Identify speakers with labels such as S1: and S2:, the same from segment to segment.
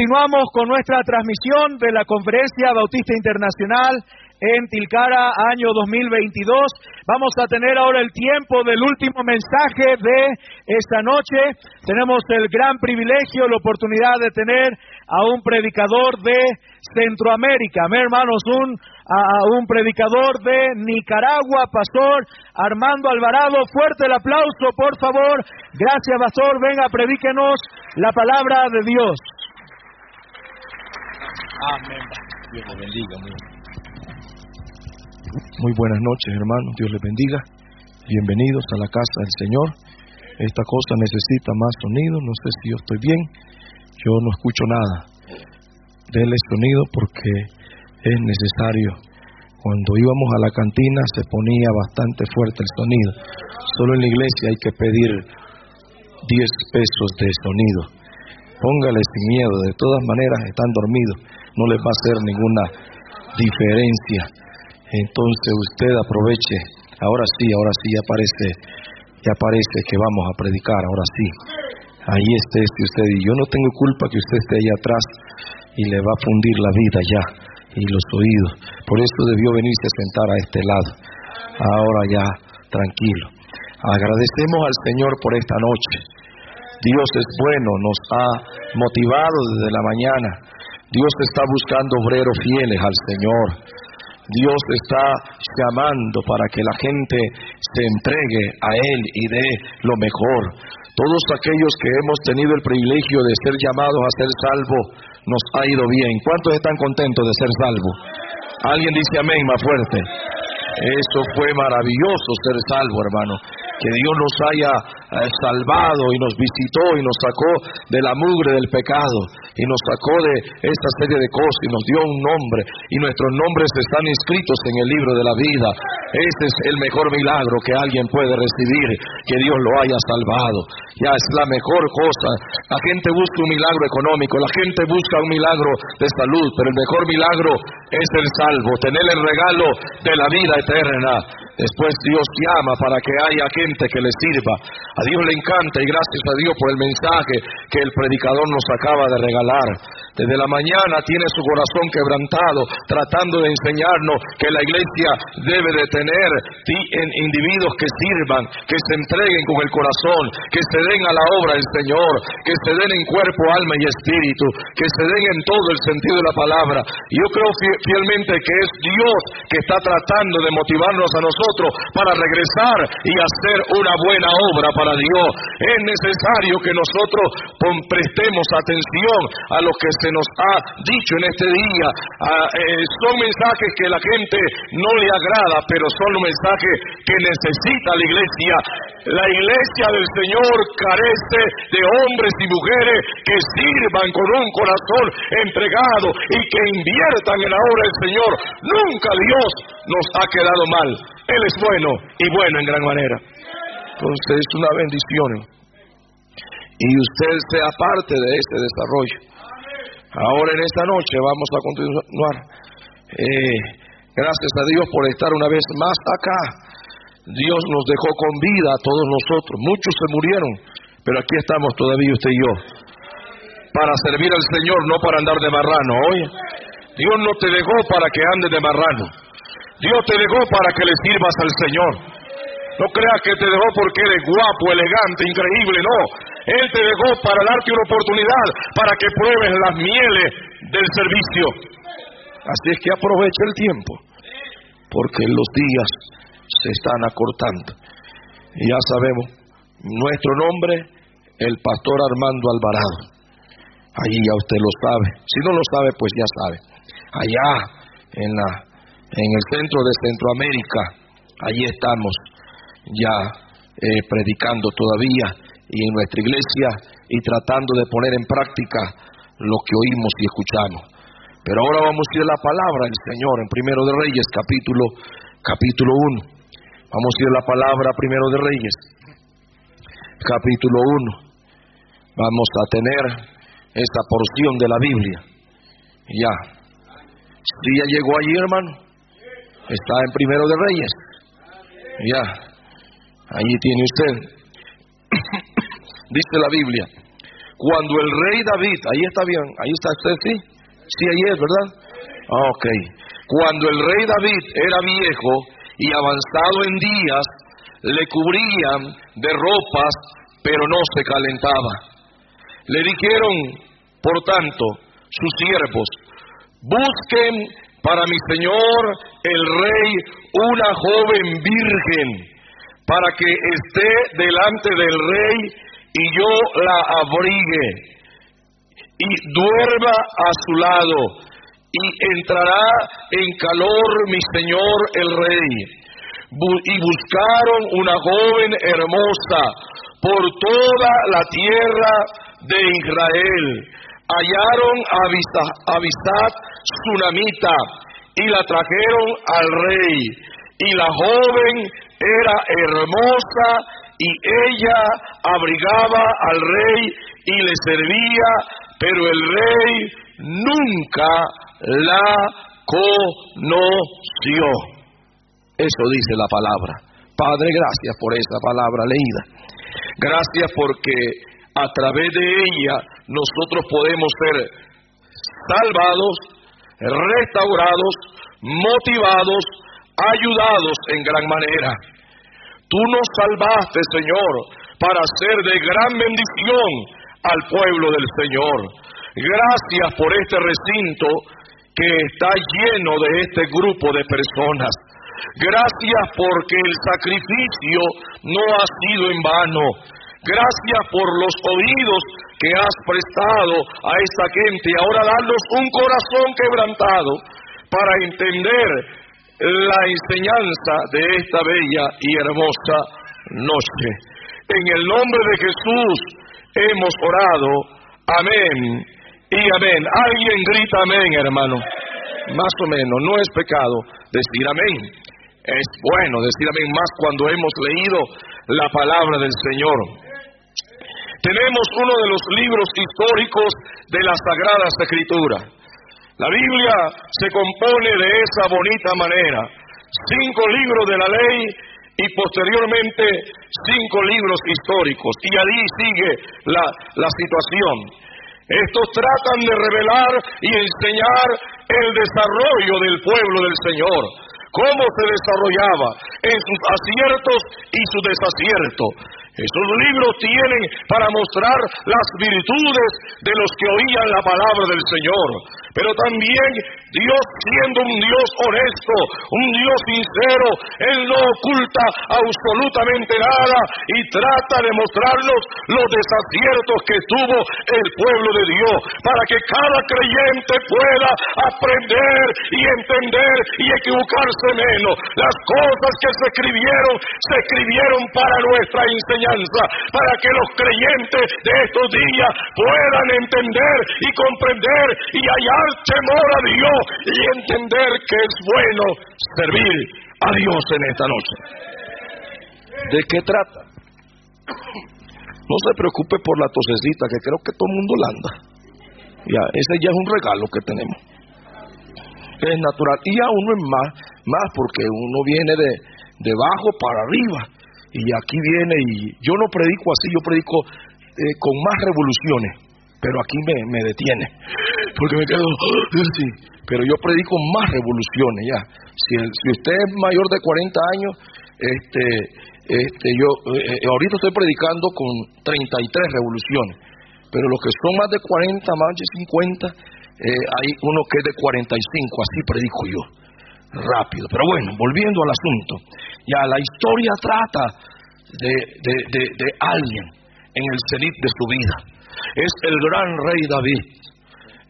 S1: continuamos con nuestra transmisión de la Conferencia Bautista Internacional en Tilcara, año 2022. Vamos a tener ahora el tiempo del último mensaje de esta noche. Tenemos el gran privilegio, la oportunidad de tener a un predicador de Centroamérica. Mi hermanos, un, a un predicador de Nicaragua, Pastor Armando Alvarado. Fuerte el aplauso, por favor. Gracias, Pastor. Venga, predíquenos la palabra de Dios.
S2: Amén. Dios le bendiga. Muy buenas noches, hermanos. Dios les bendiga. Bienvenidos a la casa del Señor. Esta cosa necesita más sonido. No sé si yo estoy bien. Yo no escucho nada. Denle sonido porque es necesario. Cuando íbamos a la cantina se ponía bastante fuerte el sonido. Solo en la iglesia hay que pedir 10 pesos de sonido. Póngale sin miedo. De todas maneras están dormidos. No les va a hacer ninguna diferencia entonces usted aproveche, ahora sí, ahora sí ya parece, ya parece que vamos a predicar, ahora sí. Ahí esté este usted y yo no tengo culpa que usted esté ahí atrás y le va a fundir la vida ya y los oídos. Por eso debió venirse a sentar a este lado. Ahora ya, tranquilo. Agradecemos al Señor por esta noche. Dios es bueno, nos ha motivado desde la mañana. Dios está buscando obreros fieles al Señor. Dios está llamando para que la gente se entregue a Él y dé lo mejor. Todos aquellos que hemos tenido el privilegio de ser llamados a ser salvos, nos ha ido bien. ¿Cuántos están contentos de ser salvos? Alguien dice amén más fuerte. Eso fue maravilloso ser salvo, hermano que Dios nos haya eh, salvado y nos visitó y nos sacó de la mugre del pecado y nos sacó de esta serie de cosas y nos dio un nombre y nuestros nombres están inscritos en el libro de la vida. Ese es el mejor milagro que alguien puede recibir, que Dios lo haya salvado. Ya es la mejor cosa. La gente busca un milagro económico, la gente busca un milagro de salud, pero el mejor milagro es el salvo, tener el regalo de la vida eterna. Después Dios llama para que haya que le sirva. A Dios le encanta y gracias a Dios por el mensaje que el predicador nos acaba de regalar. Desde la mañana tiene su corazón quebrantado, tratando de enseñarnos que la iglesia debe de tener individuos que sirvan, que se entreguen con el corazón, que se den a la obra del Señor, que se den en cuerpo, alma y espíritu, que se den en todo el sentido de la palabra. Yo creo fielmente que es Dios que está tratando de motivarnos a nosotros para regresar y hacer una buena obra para Dios. Es necesario que nosotros prestemos atención a lo que se nos ha dicho en este día. Ah, eh, son mensajes que la gente no le agrada, pero son mensajes que necesita la iglesia. La iglesia del Señor carece de hombres y mujeres que sirvan con un corazón entregado y que inviertan en la obra del Señor. Nunca Dios nos ha quedado mal. Él es bueno y bueno en gran manera. Entonces es una bendición. Y usted sea parte de este desarrollo. Ahora en esta noche vamos a continuar. Eh, gracias a Dios por estar una vez más acá. Dios nos dejó con vida a todos nosotros. Muchos se murieron, pero aquí estamos todavía usted y yo. Para servir al Señor, no para andar de marrano. Oye, Dios no te dejó para que andes de marrano. Dios te dejó para que le sirvas al Señor. No creas que te dejó porque eres guapo, elegante, increíble, no. Él te dejó para darte una oportunidad para que pruebes las mieles del servicio. Así es que aprovecha el tiempo, porque los días se están acortando. Y ya sabemos, nuestro nombre, el pastor Armando Alvarado. Allí ya usted lo sabe. Si no lo sabe, pues ya sabe. Allá en la en el centro de Centroamérica, allí estamos ya eh, predicando todavía y en nuestra iglesia y tratando de poner en práctica lo que oímos y escuchamos. Pero ahora vamos a ir a la palabra del Señor en Primero de Reyes, capítulo capítulo 1. Vamos a ir a la palabra Primero de Reyes, capítulo 1. Vamos a tener esta porción de la Biblia. Ya. Si ya llegó allí, hermano. Está en Primero de Reyes. Ya. Allí tiene usted. Dice la Biblia. cuando el rey David, ahí está bien, ahí está usted, sí, sí, ahí es, ¿verdad? Ok. Cuando el rey David era viejo y avanzado en días, le cubrían de ropas, pero no se calentaba. Le dijeron, por tanto, sus siervos, busquen para mi señor el rey una joven virgen, para que esté delante del rey y yo la abrigue y duerma a su lado y entrará en calor mi señor el rey. y buscaron una joven hermosa por toda la tierra de Israel. Hallaron a Abisat Tsunamita y la trajeron al rey. Y la joven era hermosa y ella abrigaba al rey y le servía, pero el rey nunca la conoció. Eso dice la palabra. Padre, gracias por esa palabra leída. Gracias porque a través de ella nosotros podemos ser salvados, restaurados, motivados, ayudados en gran manera. Tú nos salvaste, Señor, para ser de gran bendición al pueblo del Señor. Gracias por este recinto que está lleno de este grupo de personas. Gracias porque el sacrificio no ha sido en vano. Gracias por los oídos que has prestado a esta gente. Ahora danos un corazón quebrantado para entender la enseñanza de esta bella y hermosa noche. En el nombre de Jesús hemos orado. Amén y amén. Alguien grita amén, hermano. Más o menos, no es pecado decir amén. Es bueno decir amén más cuando hemos leído la palabra del Señor. Tenemos uno de los libros históricos de las Sagradas Escrituras. La Biblia se compone de esa bonita manera. Cinco libros de la ley y posteriormente cinco libros históricos. Y allí sigue la, la situación. Estos tratan de revelar y enseñar el desarrollo del pueblo del Señor, cómo se desarrollaba en sus aciertos y su desacierto. Esos libros tienen para mostrar las virtudes de los que oían la palabra del Señor, pero también Dios siendo un Dios honesto, un Dios sincero, Él no oculta absolutamente nada y trata de mostrarnos los desaciertos que tuvo el pueblo de Dios, para que cada creyente pueda aprender y entender y equivocarse menos. Las cosas que se escribieron, se escribieron para nuestra enseñanza, para que los creyentes de estos días puedan entender y comprender y hallar temor a Dios y entender que es bueno servir a Dios en esta noche. ¿De qué trata? No se preocupe por la tosecita, que creo que todo el mundo la anda. Ya, ese ya es un regalo que tenemos. Es natural. Y a uno es más, más porque uno viene de, de abajo para arriba. Y aquí viene y yo no predico así, yo predico eh, con más revoluciones. Pero aquí me, me detiene. Porque me quedo, sí, pero yo predico más revoluciones ya. Si, si usted es mayor de 40 años, este, este, yo eh, eh, ahorita estoy predicando con 33 revoluciones, pero los que son más de 40, más de 50, eh, hay uno que es de 45, así predico yo, rápido. Pero bueno, volviendo al asunto, ya la historia trata de, de, de, de alguien en el cenit de su vida. Es el gran rey David,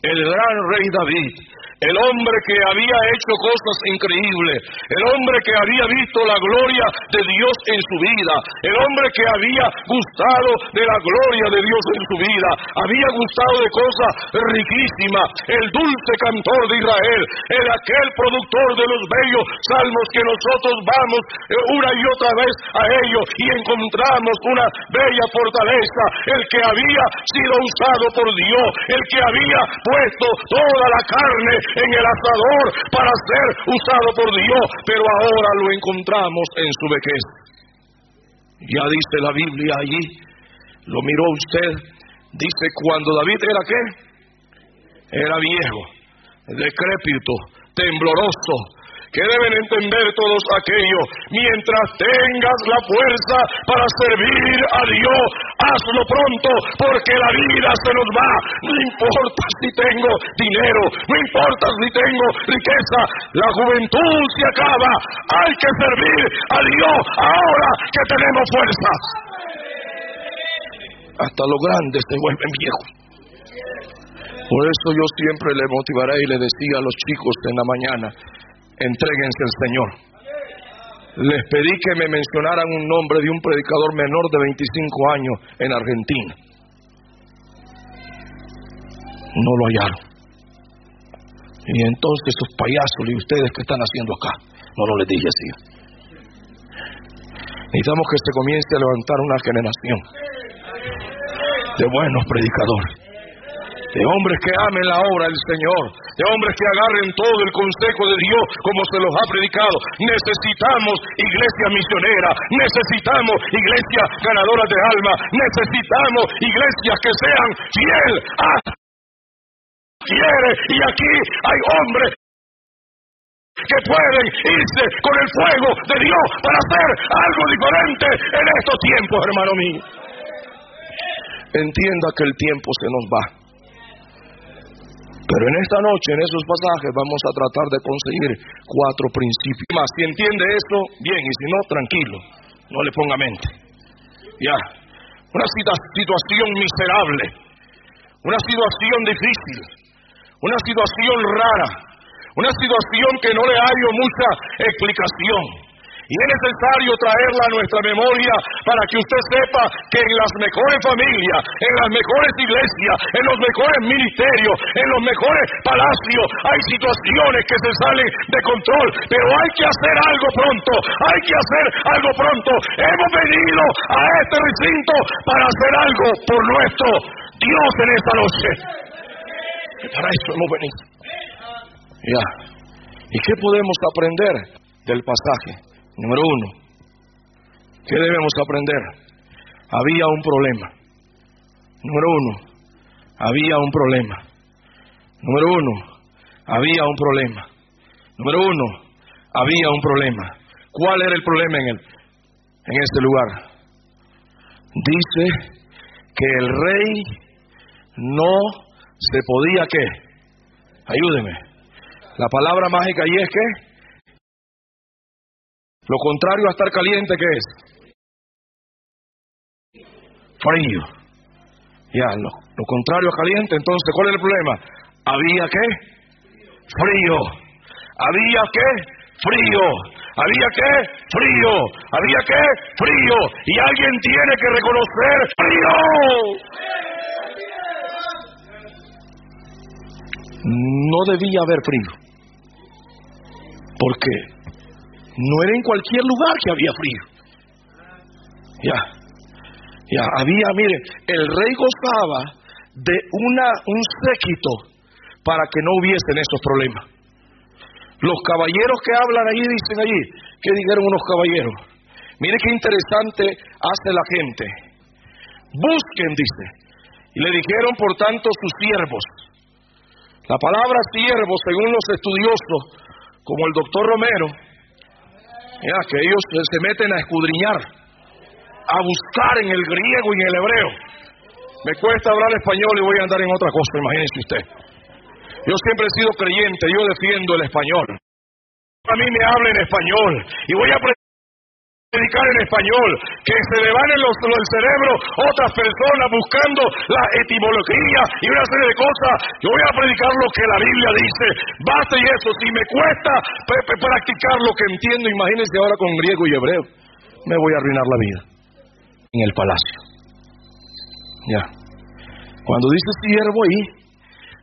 S2: el gran rey David, el hombre que había hecho cosas increíbles, el hombre que había visto la gloria de Dios en su vida, el hombre que había gustado de la gloria de Dios en su vida, había gustado de cosas riquísimas, el dulce cantor de Israel, el aquel productor de los bellos salmos que nosotros vamos eh, una y otra vez a ellos y encontramos una bella fortaleza, el que había sido usado por Dios, el que había puesto toda la carne en el asador para ser usado por Dios, pero ahora lo encontramos en su vejez. Ya dice la Biblia allí, lo miró usted Dice, cuando David era qué? Era viejo, decrépito, tembloroso, que deben entender todos aquellos, mientras tengas la fuerza para servir a Dios, hazlo pronto, porque la vida se nos va. No importa si tengo dinero, no importa si tengo riqueza, la juventud se acaba. Hay que servir a Dios ahora que tenemos fuerza. Hasta los grandes se vuelven viejos. Por eso yo siempre le motivaré y le decía a los chicos en la mañana, entréguense al Señor. Les pedí que me mencionaran un nombre de un predicador menor de 25 años en Argentina. No lo hallaron. Y entonces esos payasos y ustedes que están haciendo acá, no lo les dije así. Necesitamos que se comience a levantar una generación de buenos predicadores de hombres que amen la obra del Señor, de hombres que agarren todo el consejo de Dios como se los ha predicado. Necesitamos iglesia misionera, necesitamos iglesias ganadoras de alma, necesitamos iglesias que sean fiel a quiere y aquí hay hombres que pueden irse con el fuego de Dios para hacer algo diferente en estos tiempos, hermano mío. Entienda que el tiempo se nos va. Pero en esta noche, en esos pasajes, vamos a tratar de conseguir cuatro principios. Más, si entiende esto, bien, y si no, tranquilo, no le ponga mente. Ya, una situación miserable, una situación difícil, una situación rara, una situación que no le hallo mucha explicación. Y es necesario traerla a nuestra memoria para que usted sepa que en las mejores familias, en las mejores iglesias, en los mejores ministerios, en los mejores palacios, hay situaciones que se salen de control. Pero hay que hacer algo pronto, hay que hacer algo pronto. Hemos venido a este recinto para hacer algo por nuestro Dios en esta noche. Para eso hemos venido. Ya. ¿Y qué podemos aprender del pasaje? Número uno, ¿qué debemos aprender? Había un problema. Número uno, había un problema. Número uno, había un problema. Número uno, había un problema. ¿Cuál era el problema en, el, en este lugar? Dice que el rey no se podía qué. Ayúdeme. La palabra mágica ahí es que lo contrario a estar caliente, ¿qué es? Frío. Ya, lo, lo contrario a caliente, entonces, ¿cuál es el problema? ¿Había qué? Frío. ¿Había qué? Frío. ¿Había qué? Frío. ¿Había qué? Frío. Y alguien tiene que reconocer frío. No debía haber frío. ¿Por qué? No era en cualquier lugar que había frío. Ya, ya, había, mire, el rey gozaba de una, un séquito para que no hubiesen esos problemas. Los caballeros que hablan allí dicen allí, ¿qué dijeron unos caballeros? Mire qué interesante hace la gente. Busquen, dice. Y le dijeron, por tanto, sus siervos. La palabra siervo, según los estudiosos, como el doctor Romero, ya, que ellos se meten a escudriñar, a buscar en el griego y en el hebreo. Me cuesta hablar español y voy a andar en otra cosa, imagínense usted. Yo siempre he sido creyente, yo defiendo el español. A mí me habla en español y voy a predicar en español, que se le van en los, el cerebro otras personas buscando la etimología y una serie de cosas. Yo voy a predicar lo que la Biblia dice. Basta y eso, si me cuesta practicar lo que entiendo, imagínense ahora con griego y hebreo, me voy a arruinar la vida en el palacio. Ya. Cuando dice siervo ahí,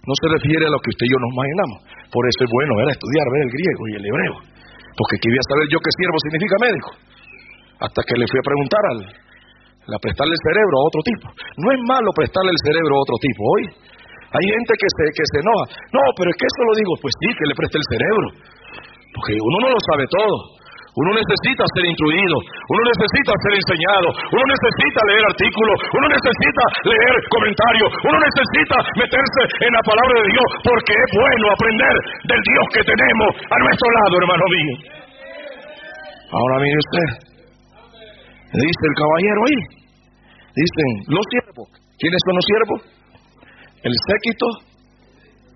S2: no se refiere a lo que usted y yo nos imaginamos. Por eso es bueno era estudiar, ver el griego y el hebreo. Porque quería saber yo qué siervo significa médico hasta que le fui a preguntar al a prestarle el cerebro a otro tipo. No es malo prestarle el cerebro a otro tipo, hoy. Hay gente que se, que se enoja. No, pero es que eso lo digo, pues sí, que le preste el cerebro. Porque uno no lo sabe todo. Uno necesita ser instruido, uno necesita ser enseñado, uno necesita leer artículos, uno necesita leer comentarios, uno necesita meterse en la palabra de Dios porque es bueno aprender del Dios que tenemos a nuestro lado, hermano mío. Ahora mire usted, dice el caballero ahí, dicen los siervos, ¿quiénes son los siervos? El séquito,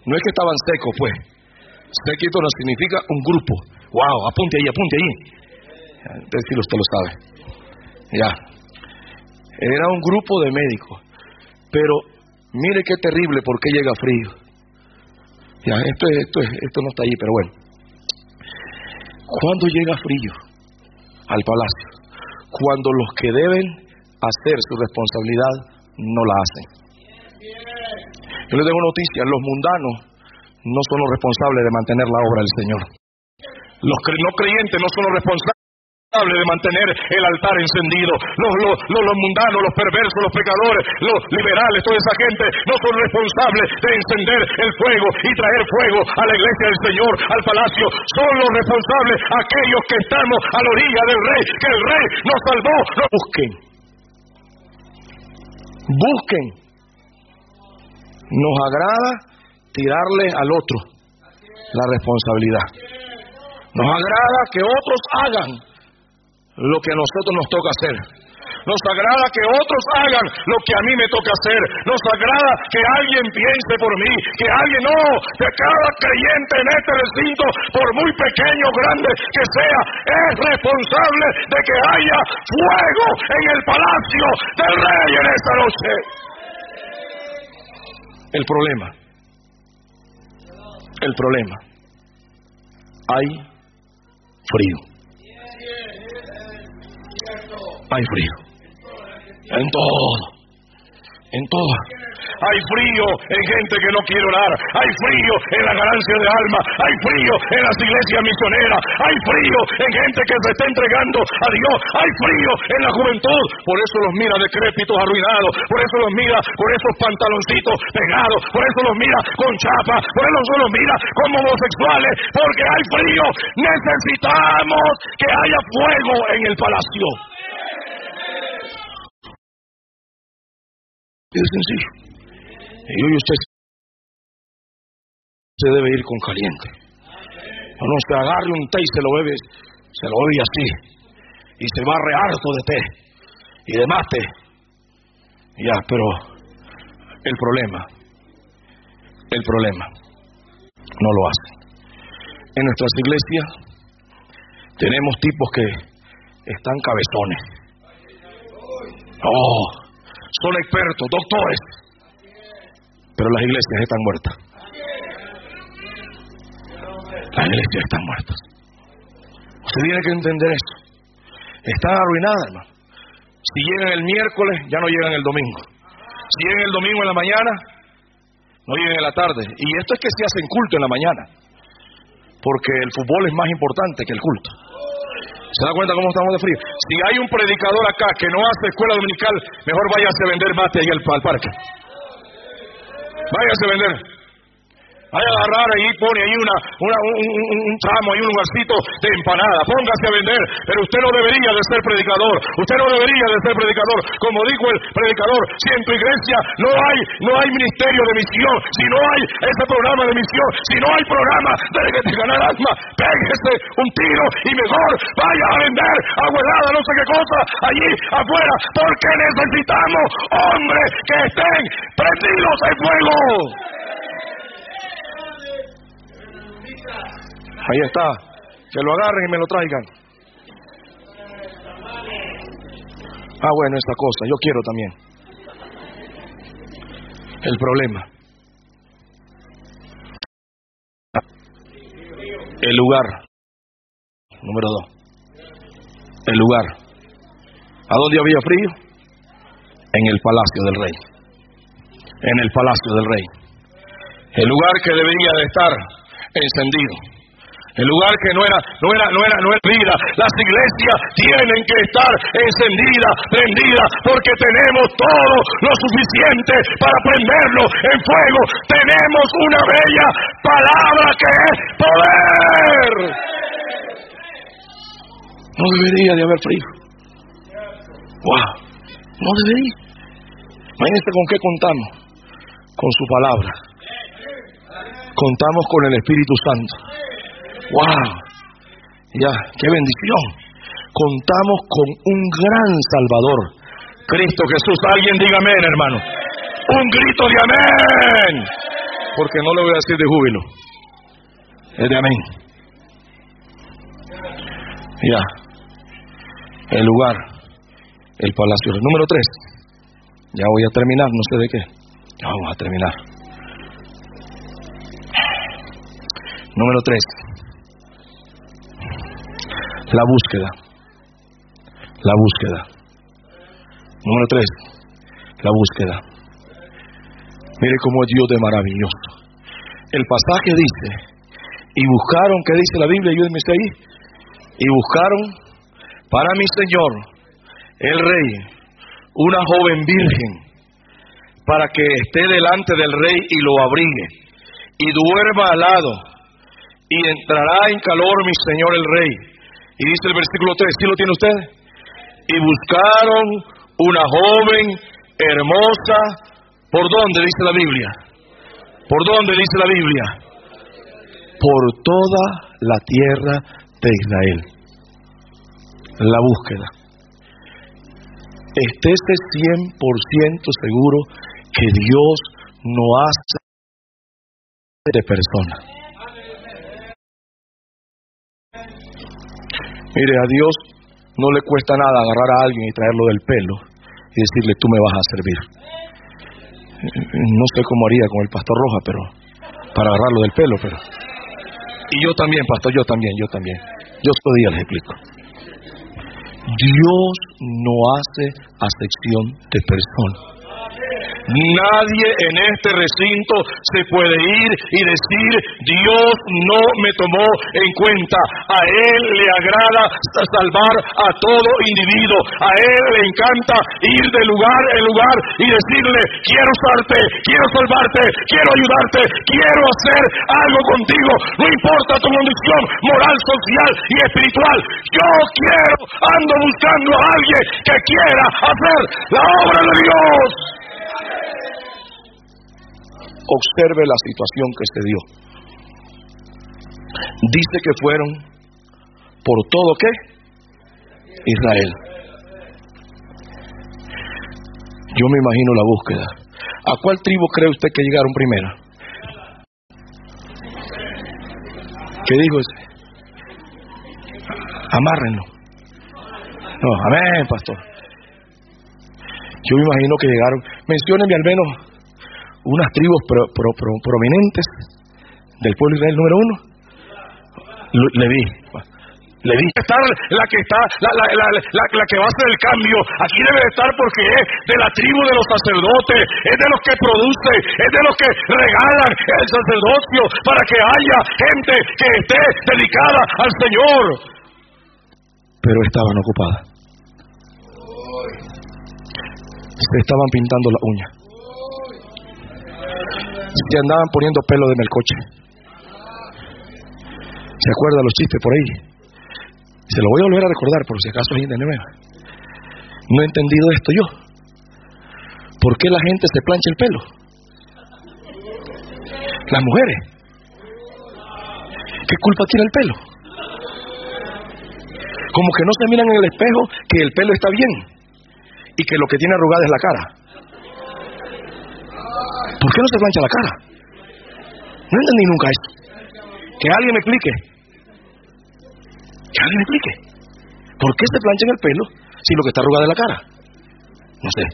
S2: no es que estaban secos, pues, séquito no significa un grupo, Wow, apunte ahí, apunte ahí. Decir usted lo sabe. Ya. Era un grupo de médicos. Pero mire qué terrible porque llega frío. Ya, esto, esto, esto no está ahí, pero bueno. ¿Cuándo llega frío al palacio? Cuando los que deben hacer su responsabilidad no la hacen. Yo les tengo noticias, los mundanos no son los responsables de mantener la obra del Señor. Los no creyentes no son los responsables de mantener el altar encendido. Los, los, mundanos, los perversos, los pecadores, los liberales, toda esa gente no son responsables de encender el fuego y traer fuego a la iglesia del Señor, al palacio. Son los responsables aquellos que estamos a la orilla del rey, que el rey nos salvó. No busquen. Busquen. Nos agrada tirarle al otro la responsabilidad. Nos agrada que otros hagan lo que a nosotros nos toca hacer. Nos agrada que otros hagan lo que a mí me toca hacer. Nos agrada que alguien piense por mí, que alguien no, que cada creyente en este recinto, por muy pequeño o grande que sea, es responsable de que haya fuego en el palacio del rey en esta noche. El problema, el problema, hay frío. Hay frío. En todo. En todo. Hay frío en gente que no quiere orar. Hay frío en la ganancia de alma. Hay frío en las iglesias misioneras. Hay frío en gente que se está entregando a Dios. Hay frío en la juventud. Por eso los mira decrépitos, arruinados. Por eso los mira con esos pantaloncitos pegados. Por eso los mira con chapa. Por eso los mira como homosexuales. Porque hay frío. Necesitamos que haya fuego en el palacio. Es sencillo. Y hoy usted se debe ir con caliente. O no, se agarre un té y se lo bebe, se lo bebe así. Y se va harto de té y de mate. Ya, pero el problema, el problema, no lo hace. En nuestras iglesias tenemos tipos que están cabezones. Oh, son expertos, doctores, pero las iglesias están muertas. Las iglesias están muertas. Usted tiene que entender esto. Están arruinadas, hermano. Si llegan el miércoles, ya no llegan el domingo. Si llegan el domingo en la mañana, no llegan en la tarde. Y esto es que se hacen culto en la mañana. Porque el fútbol es más importante que el culto. ¿Se da cuenta cómo estamos de frío? Si hay un predicador acá que no hace escuela dominical, mejor váyase a vender mate ahí al parque. Váyase a vender. Vaya a agarrar ahí, pone ahí una, una un, tramo, ahí un lugarcito de empanada. Póngase a vender. Pero usted no debería de ser predicador. Usted no debería de ser predicador. Como dijo el predicador, si en tu iglesia no hay, no hay ministerio de misión, si no hay ese programa de misión, si no hay programa de ganar alma, pégese un tiro y mejor vaya a vender abuelada, no sé qué cosa, allí afuera, porque necesitamos hombres que estén prendidos en fuego. Ahí está. Que lo agarren y me lo traigan. Ah, bueno, esta cosa. Yo quiero también. El problema. El lugar. Número dos. El lugar. ¿A dónde había frío? En el palacio del rey. En el palacio del rey. El lugar que debería de estar encendido el lugar que no era, no era, no era, no era vida. Las iglesias tienen que estar encendidas, prendidas, porque tenemos todo lo suficiente para prenderlo en fuego. Tenemos una bella palabra que es poder. No debería de haber frío. Wow, no debería. Imagínense con qué contamos. Con su palabra. Contamos con el Espíritu Santo. Wow. Ya, qué bendición. Contamos con un gran Salvador. Cristo Jesús. Alguien diga amén, hermano. Un grito de amén. Porque no lo voy a decir de júbilo. Es de amén. Ya. El lugar. El palacio. Número tres. Ya voy a terminar, no sé de qué. Ya vamos a terminar. Número tres. La búsqueda. La búsqueda. Número tres. La búsqueda. Mire cómo es Dios de maravilloso. El pasaje dice, y buscaron, ¿qué dice la Biblia? Ayúdenme ahí. Y buscaron para mi Señor, el Rey, una joven virgen, para que esté delante del Rey y lo abrigue, y duerma al lado, y entrará en calor mi Señor el Rey. Y dice el versículo 3, ¿sí lo tiene usted? Y buscaron una joven hermosa, ¿por dónde dice la Biblia? ¿Por dónde dice la Biblia? Por toda la tierra de Israel. La búsqueda. Estése 100% seguro que Dios no hace de persona. Mire, a Dios no le cuesta nada agarrar a alguien y traerlo del pelo y decirle, tú me vas a servir. No sé cómo haría con el pastor Roja, pero para agarrarlo del pelo, pero... Y yo también, pastor, yo también, yo también. Yo estos días les explico. Dios no hace acepción de persona. Nadie en este recinto se puede ir y decir, Dios no me tomó en cuenta. A Él le agrada salvar a todo individuo. A Él le encanta ir de lugar en lugar y decirle, quiero usarte, quiero salvarte, quiero ayudarte, quiero hacer algo contigo. No importa tu condición moral, social y espiritual. Yo quiero, ando buscando a alguien que quiera hacer la obra de Dios observe la situación que se dio. Dice que fueron por todo qué? Israel. Yo me imagino la búsqueda. ¿A cuál tribu cree usted que llegaron primero? ¿Qué dijo ese? Amárrenlo. No, amén, pastor. Yo me imagino que llegaron. Menciónenme al menos unas tribus prominentes del pueblo Israel número uno. Le vi. Le vi estar la que está, la, la, la, la, que va a hacer el cambio. Aquí debe estar porque es de la tribu de los sacerdotes, es de los que produce, es de los que regalan el sacerdocio para que haya gente que esté dedicada al Señor. Pero estaban ocupadas. Se estaban pintando la uña se andaban poniendo pelo de melcoche. ¿Se acuerda los chistes por ahí? Se lo voy a volver a recordar por si acaso hay de nueva. No he entendido esto yo. ¿Por qué la gente se plancha el pelo? Las mujeres. ¿Qué culpa tiene el pelo? Como que no se miran en el espejo que el pelo está bien y que lo que tiene arrugada es la cara. ¿Por qué no se plancha la cara? No entendí nunca esto. Que alguien me explique. Que alguien me explique. ¿Por qué se plancha en el pelo si lo que está arrugado es la cara? No sé.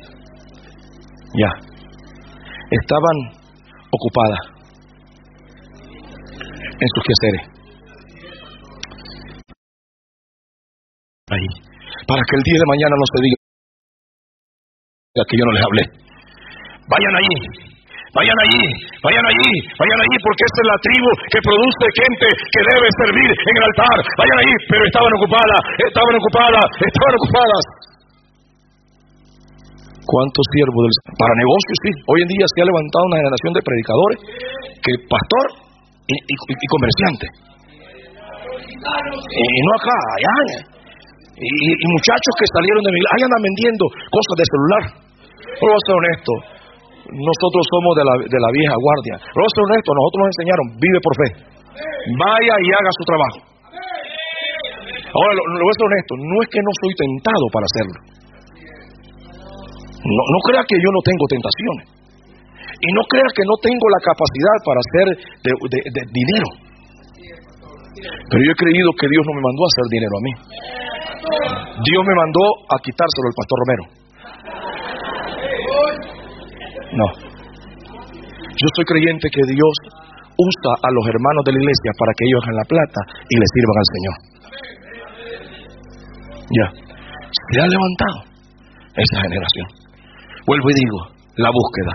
S2: Ya. Estaban ocupadas en sus quehaceres. Ahí. Para que el día de mañana no se diga que yo no les hablé. Vayan allí Vayan allí, vayan allí, vayan allí, porque esta es la tribu que produce gente que debe servir en el altar. Vayan allí, pero estaban ocupadas, estaban ocupadas, estaban ocupadas. ¿Cuántos siervos del Para negocios, sí. Hoy en día se ha levantado una generación de predicadores que pastor y, comerciante. Y no acá, allá. Y, muchachos que salieron de mi ahí andan vendiendo cosas de celular. Pero voy a ser honesto, nosotros somos de la, de la vieja guardia. Ser honesto, nosotros nos enseñaron, vive por fe. Vaya y haga su trabajo. Ahora, lo, voy a ser honesto, no es que no soy tentado para hacerlo. No, no crea que yo no tengo tentaciones. Y no crea que no tengo la capacidad para hacer dinero. Pero yo he creído que Dios no me mandó a hacer dinero a mí. Dios me mandó a quitárselo al pastor Romero. No. Yo soy creyente que Dios usa a los hermanos de la iglesia para que ellos hagan la plata y le sirvan al Señor. Ya. Se ha levantado esa generación. Vuelvo y digo, la búsqueda.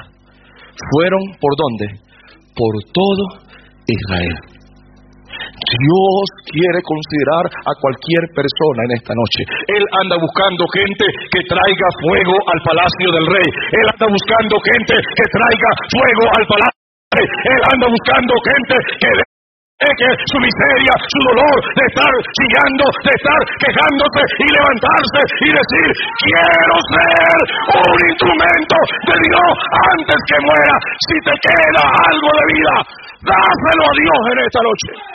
S2: Fueron por dónde? Por todo Israel. Dios quiere considerar a cualquier persona en esta noche. Él anda buscando gente que traiga fuego al palacio del rey. Él anda buscando gente que traiga fuego al palacio del rey. Él anda buscando gente que que su miseria, su dolor de estar chillando, de estar quejándose y levantarse y decir, quiero ser un instrumento de Dios antes que muera. Si te queda algo de vida, dáselo a Dios en esta noche.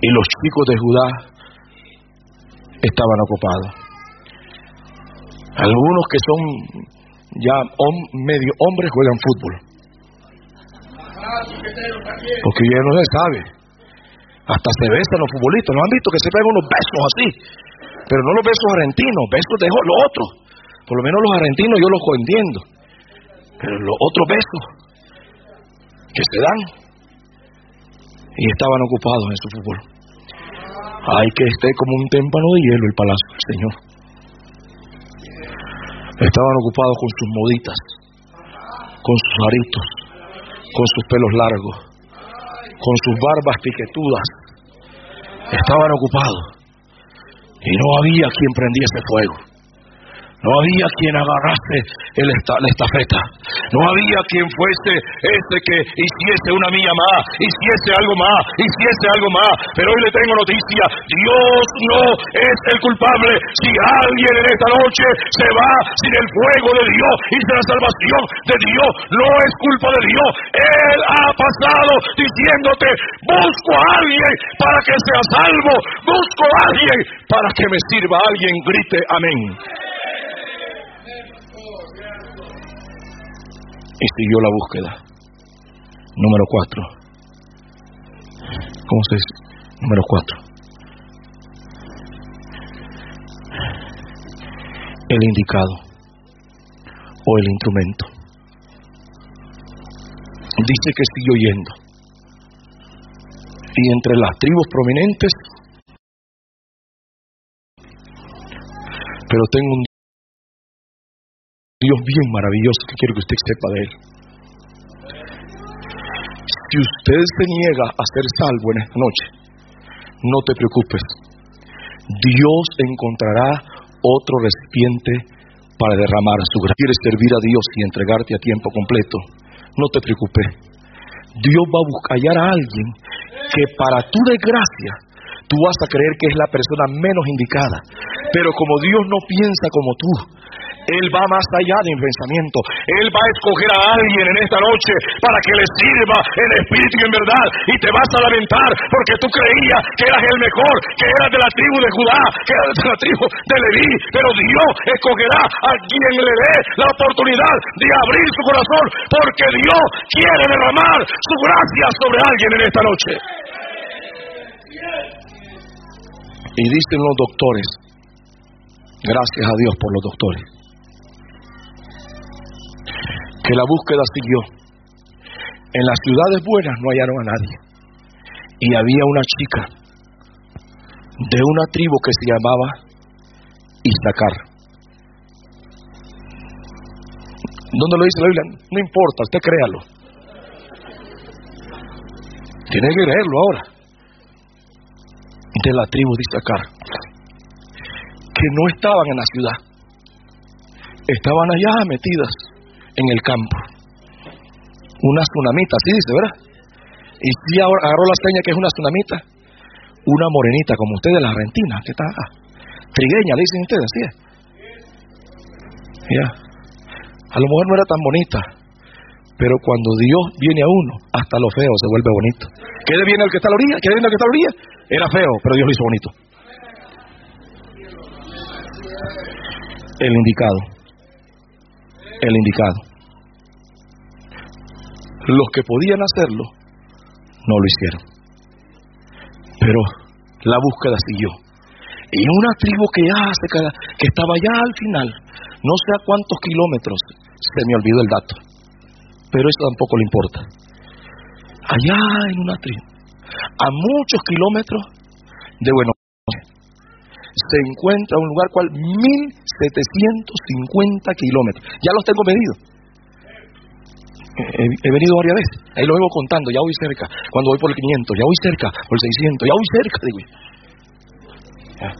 S2: Y los chicos de Judá estaban ocupados. Algunos que son ya medio hombres juegan fútbol. Porque ya no se sabe. Hasta se besan los futbolistas. ¿No han visto que se pegan unos besos así? Pero no los besos argentinos, besos de los otros. Por lo menos los argentinos yo los entiendo. Pero los otros besos que se dan y estaban ocupados en su fútbol. Hay que esté como un témpano de hielo el palacio del Señor. Estaban ocupados con sus moditas, con sus aritos, con sus pelos largos, con sus barbas piquetudas. Estaban ocupados. Y no había quien prendiese fuego. No había quien agarrase el la estafeta. No había quien fuese este que hiciese una milla más, hiciese algo más, hiciese algo más. Pero hoy le tengo noticia. Dios no es el culpable. Si alguien en esta noche se va sin el fuego de Dios y sin la salvación de Dios, no es culpa de Dios. Él ha pasado diciéndote, busco a alguien para que sea salvo. Busco a alguien para que me sirva. Alguien grite amén. Y siguió la búsqueda. Número cuatro. ¿Cómo se dice? Número cuatro. El indicado o el instrumento. Dice que siguió yendo. Y entre las tribus prominentes, pero tengo un Dios bien maravilloso que quiero que usted sepa de él. Si usted se niega a ser salvo en esta noche, no te preocupes. Dios encontrará otro recipiente para derramar su gracia. Quieres servir a Dios y entregarte a tiempo completo. No te preocupes. Dios va a buscar a alguien que para tu desgracia tú vas a creer que es la persona menos indicada. Pero como Dios no piensa como tú, él va más allá de mi pensamiento. Él va a escoger a alguien en esta noche para que le sirva en espíritu en verdad. Y te vas a lamentar porque tú creías que eras el mejor, que eras de la tribu de Judá, que eras de la tribu de Leví. Pero Dios escogerá a quien le dé la oportunidad de abrir su corazón porque Dios quiere derramar su gracia sobre alguien en esta noche. Y dicen los doctores, gracias a Dios por los doctores, que la búsqueda siguió. En las ciudades buenas no hallaron a nadie. Y había una chica de una tribu que se llamaba Isaacar. ¿Dónde lo dice la Biblia? No importa, usted créalo. Tiene que leerlo ahora. De la tribu de Isaacar. Que no estaban en la ciudad. Estaban allá metidas en el campo. Una tsunamita, así dice, ¿verdad? Y si agarró la seña que es una tsunamita. una morenita como usted de la Argentina, ¿qué tal? Trigueña, le dicen ustedes, así. Ya. A lo mejor no era tan bonita, pero cuando Dios viene a uno, hasta lo feo se vuelve bonito. ¿Qué viene el que está a la orilla? ¿Qué viene el que está a la orilla? Era feo, pero Dios lo hizo bonito. El indicado. El indicado. Los que podían hacerlo, no lo hicieron. Pero la búsqueda siguió. Y una tribu que ya que estaba ya al final, no sé a cuántos kilómetros, se me olvidó el dato, pero eso tampoco le importa. Allá en una tribu, a muchos kilómetros de Buenos se encuentra un lugar cual 1750 kilómetros. Ya los tengo medidos. He, he, venido varias veces, ahí lo vengo contando, ya voy cerca. Cuando voy por el 500, ya voy cerca, por el 600, ya voy cerca, digo. Ya.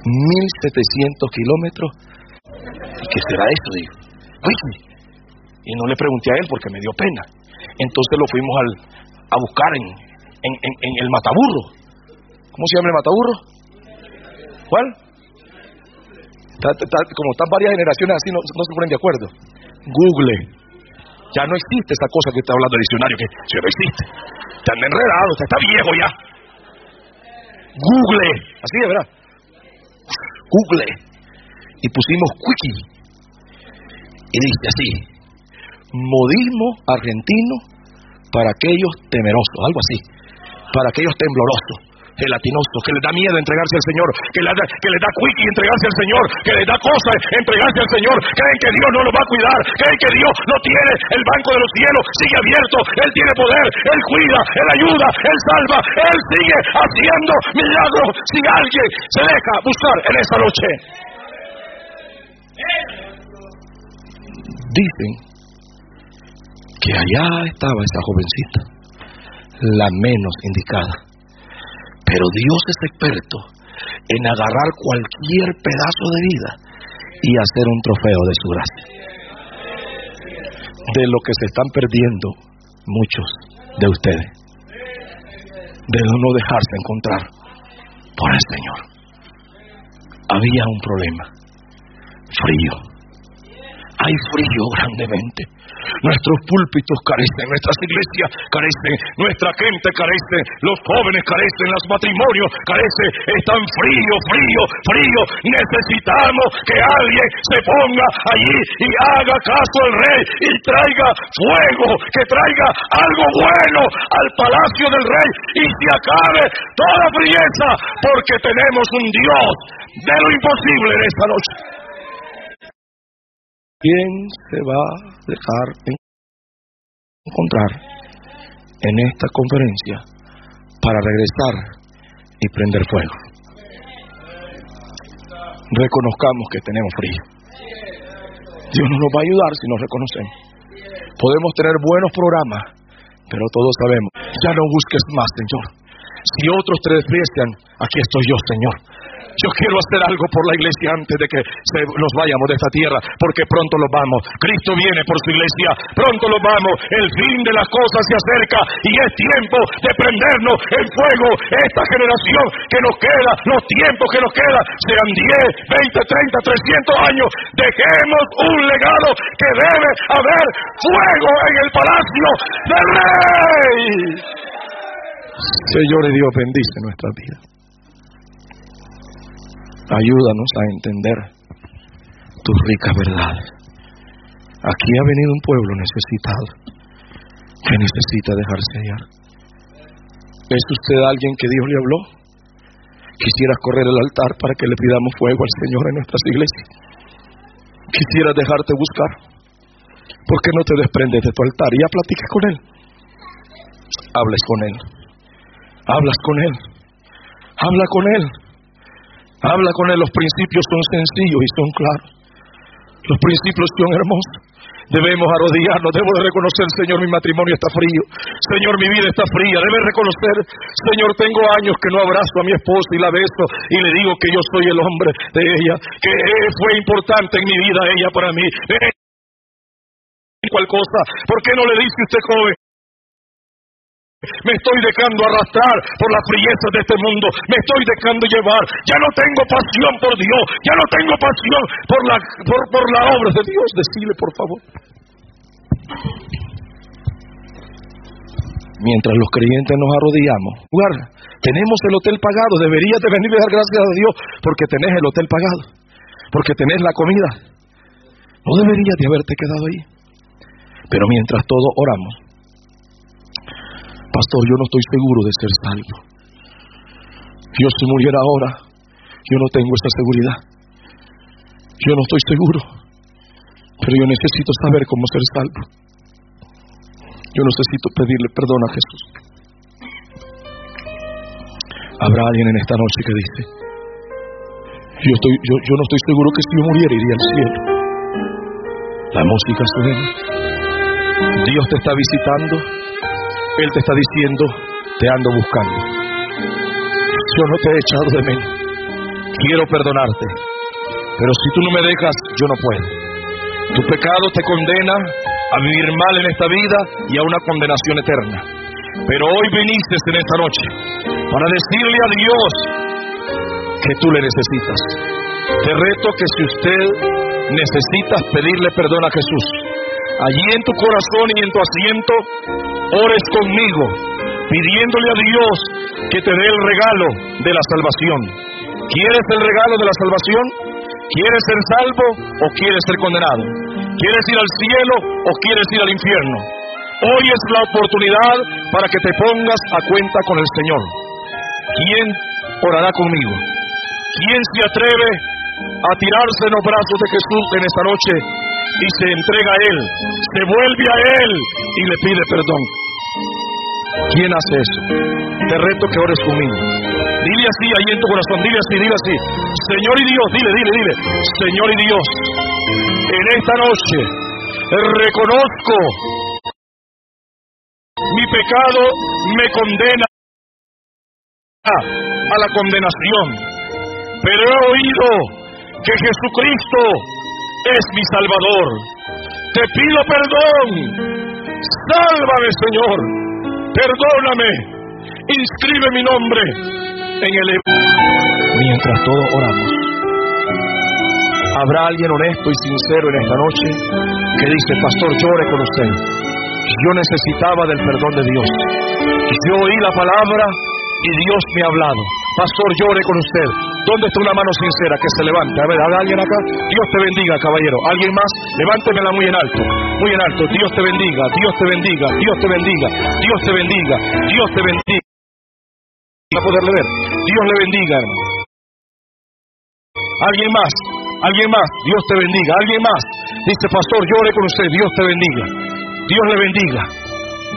S2: 1700 kilómetros. ¿Y qué será eso? Digo. Y no le pregunté a él porque me dio pena. Entonces lo fuimos al, a buscar en, en, en el Mataburro. ¿Cómo se llama el Mataburro? ¿Cuál? como están varias generaciones así, no, se ponen de acuerdo. Google. Ya no existe esa cosa que está hablando el diccionario, que si no existe. Están enredados, está viejo ya. Google. Así de verdad. Google. Y pusimos Quickie. Y dice así, modismo argentino para aquellos temerosos, algo así, para aquellos temblorosos, gelatinosos, que les da miedo entregarse al Señor, que les da, que les da entregarse al Señor, que les da cosas entregarse al Señor, creen que Dios no los va a cuidar, creen que Dios no tiene el banco de los cielos, sigue abierto, Él tiene poder, Él cuida, Él ayuda, Él salva, Él sigue haciendo milagros si alguien se deja buscar en esta noche. Dicen que allá estaba esa jovencita, la menos indicada. Pero Dios es experto en agarrar cualquier pedazo de vida y hacer un trofeo de su gracia. De lo que se están perdiendo muchos de ustedes. De no dejarse encontrar por el Señor. Había un problema. Frío hay frío grandemente. Nuestros púlpitos carecen, nuestras iglesias carecen, nuestra gente carece, los jóvenes carecen, los matrimonios carecen, están frío, frío, frío. Necesitamos que alguien se ponga allí y haga caso al rey y traiga fuego, que traiga algo bueno al palacio del rey y se acabe toda frieza, porque tenemos un Dios de lo imposible en esta noche. ¿Quién se va a dejar encontrar en esta conferencia para regresar y prender fuego? Reconozcamos que tenemos frío. Dios no nos va a ayudar si nos reconocemos. Podemos tener buenos programas, pero todos sabemos, ya no busques más, Señor. Si otros te desprecian, aquí estoy yo, Señor. Yo quiero hacer algo por la iglesia antes de que nos vayamos de esta tierra, porque pronto lo vamos. Cristo viene por su iglesia, pronto lo vamos. El fin de las cosas se acerca y es tiempo de prendernos en fuego esta generación que nos queda, los tiempos que nos quedan, sean 10, 20, 30, 300 años. Dejemos un legado que debe haber fuego en el palacio del rey. Señor Dios, bendice nuestra vida. Ayúdanos a entender tus ricas verdades. Aquí ha venido un pueblo necesitado que necesita dejarse hallar. ¿Es usted alguien que Dios le habló? Quisieras correr el altar para que le pidamos fuego al Señor en nuestras iglesias. Quisieras dejarte buscar. ¿Por qué no te desprendes de tu altar y ya platiques con Él? Hables con Él. Hablas con Él. Habla con Él. Habla con él, los principios son sencillos y son claros. Los principios son hermosos. Debemos arrodillarnos, debo de reconocer, Señor, mi matrimonio está frío. Señor, mi vida está fría. Debe reconocer, Señor, tengo años que no abrazo a mi esposa y la beso y le digo que yo soy el hombre de ella, que fue importante en mi vida ella para mí. Cosa, ¿por qué no le dice usted, joven? Me estoy dejando arrastrar por las friezas de este mundo. Me estoy dejando llevar. Ya no tengo pasión por Dios. Ya no tengo pasión por la, por, la obra de Dios. Decile, por favor. Mientras los creyentes nos arrodillamos, tenemos el hotel pagado. Deberías de venir a dar gracias a Dios porque tenés el hotel pagado. Porque tenés la comida. No deberías de haberte quedado ahí. Pero mientras todos oramos, Pastor, yo no estoy seguro de ser salvo. Yo si muriera ahora, yo no tengo esa seguridad. Yo no estoy seguro, pero yo necesito saber cómo ser salvo. Yo necesito pedirle perdón a Jesús. Habrá alguien en esta noche que dice, yo, estoy, yo, yo no estoy seguro que si yo muriera iría al cielo. La música suena. Dios te está visitando él te está diciendo, te ando buscando. Yo no te he echado de mí. Quiero perdonarte. Pero si tú no me dejas, yo no puedo. Tu pecado te condena a vivir mal en esta vida y a una condenación eterna. Pero hoy viniste en esta noche para decirle a Dios que tú le necesitas. Te reto que si usted necesitas pedirle perdón a Jesús, allí en tu corazón y en tu asiento, ores conmigo, pidiéndole a Dios que te dé el regalo de la salvación. ¿Quieres el regalo de la salvación? ¿Quieres ser salvo o quieres ser condenado? ¿Quieres ir al cielo o quieres ir al infierno? Hoy es la oportunidad para que te pongas a cuenta con el Señor. ¿Quién orará conmigo? ¿Quién se atreve a tirarse en los brazos de Jesús en esta noche y se entrega a Él, se vuelve a Él y le pide perdón. ¿Quién hace eso? Te reto que ores conmigo. Dile así ahí en tu corazón, dile así, dile así. Señor y Dios, dile, dile, dile. Señor y Dios, en esta noche reconozco mi pecado me condena a la condenación. Pero he oído que Jesucristo es mi Salvador. Te pido perdón. Sálvame, Señor. Perdóname. Inscribe mi nombre en el... Mientras todos oramos, habrá alguien honesto y sincero en esta noche que dice, Pastor, llore con usted. Yo necesitaba del perdón de Dios. Yo oí la palabra y Dios me ha hablado. Pastor, llore con usted. ¿Dónde está una mano sincera que se levante? A ver, ¿hay alguien acá? Dios te bendiga, caballero. ¿Alguien más? Levántemela muy en alto. Muy en alto. Dios te bendiga, Dios te bendiga, Dios te bendiga, Dios te bendiga, Dios te bendiga. ¿Va a poderle ver? Dios le bendiga, hermano. ¿Alguien más? ¿Alguien más? Dios te bendiga. ¿Alguien más? Dice, pastor, llore con usted. Dios te bendiga. Dios le bendiga.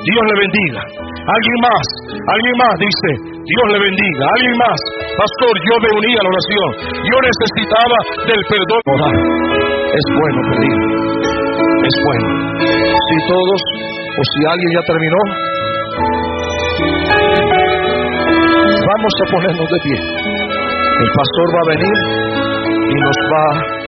S2: Dios le bendiga. Alguien más, alguien más dice, Dios le bendiga. Alguien más, pastor, yo me uní a la oración. Yo necesitaba del perdón. Es bueno pedir. Es bueno. Si todos, o si alguien ya terminó, vamos a ponernos de pie. El pastor va a venir y nos va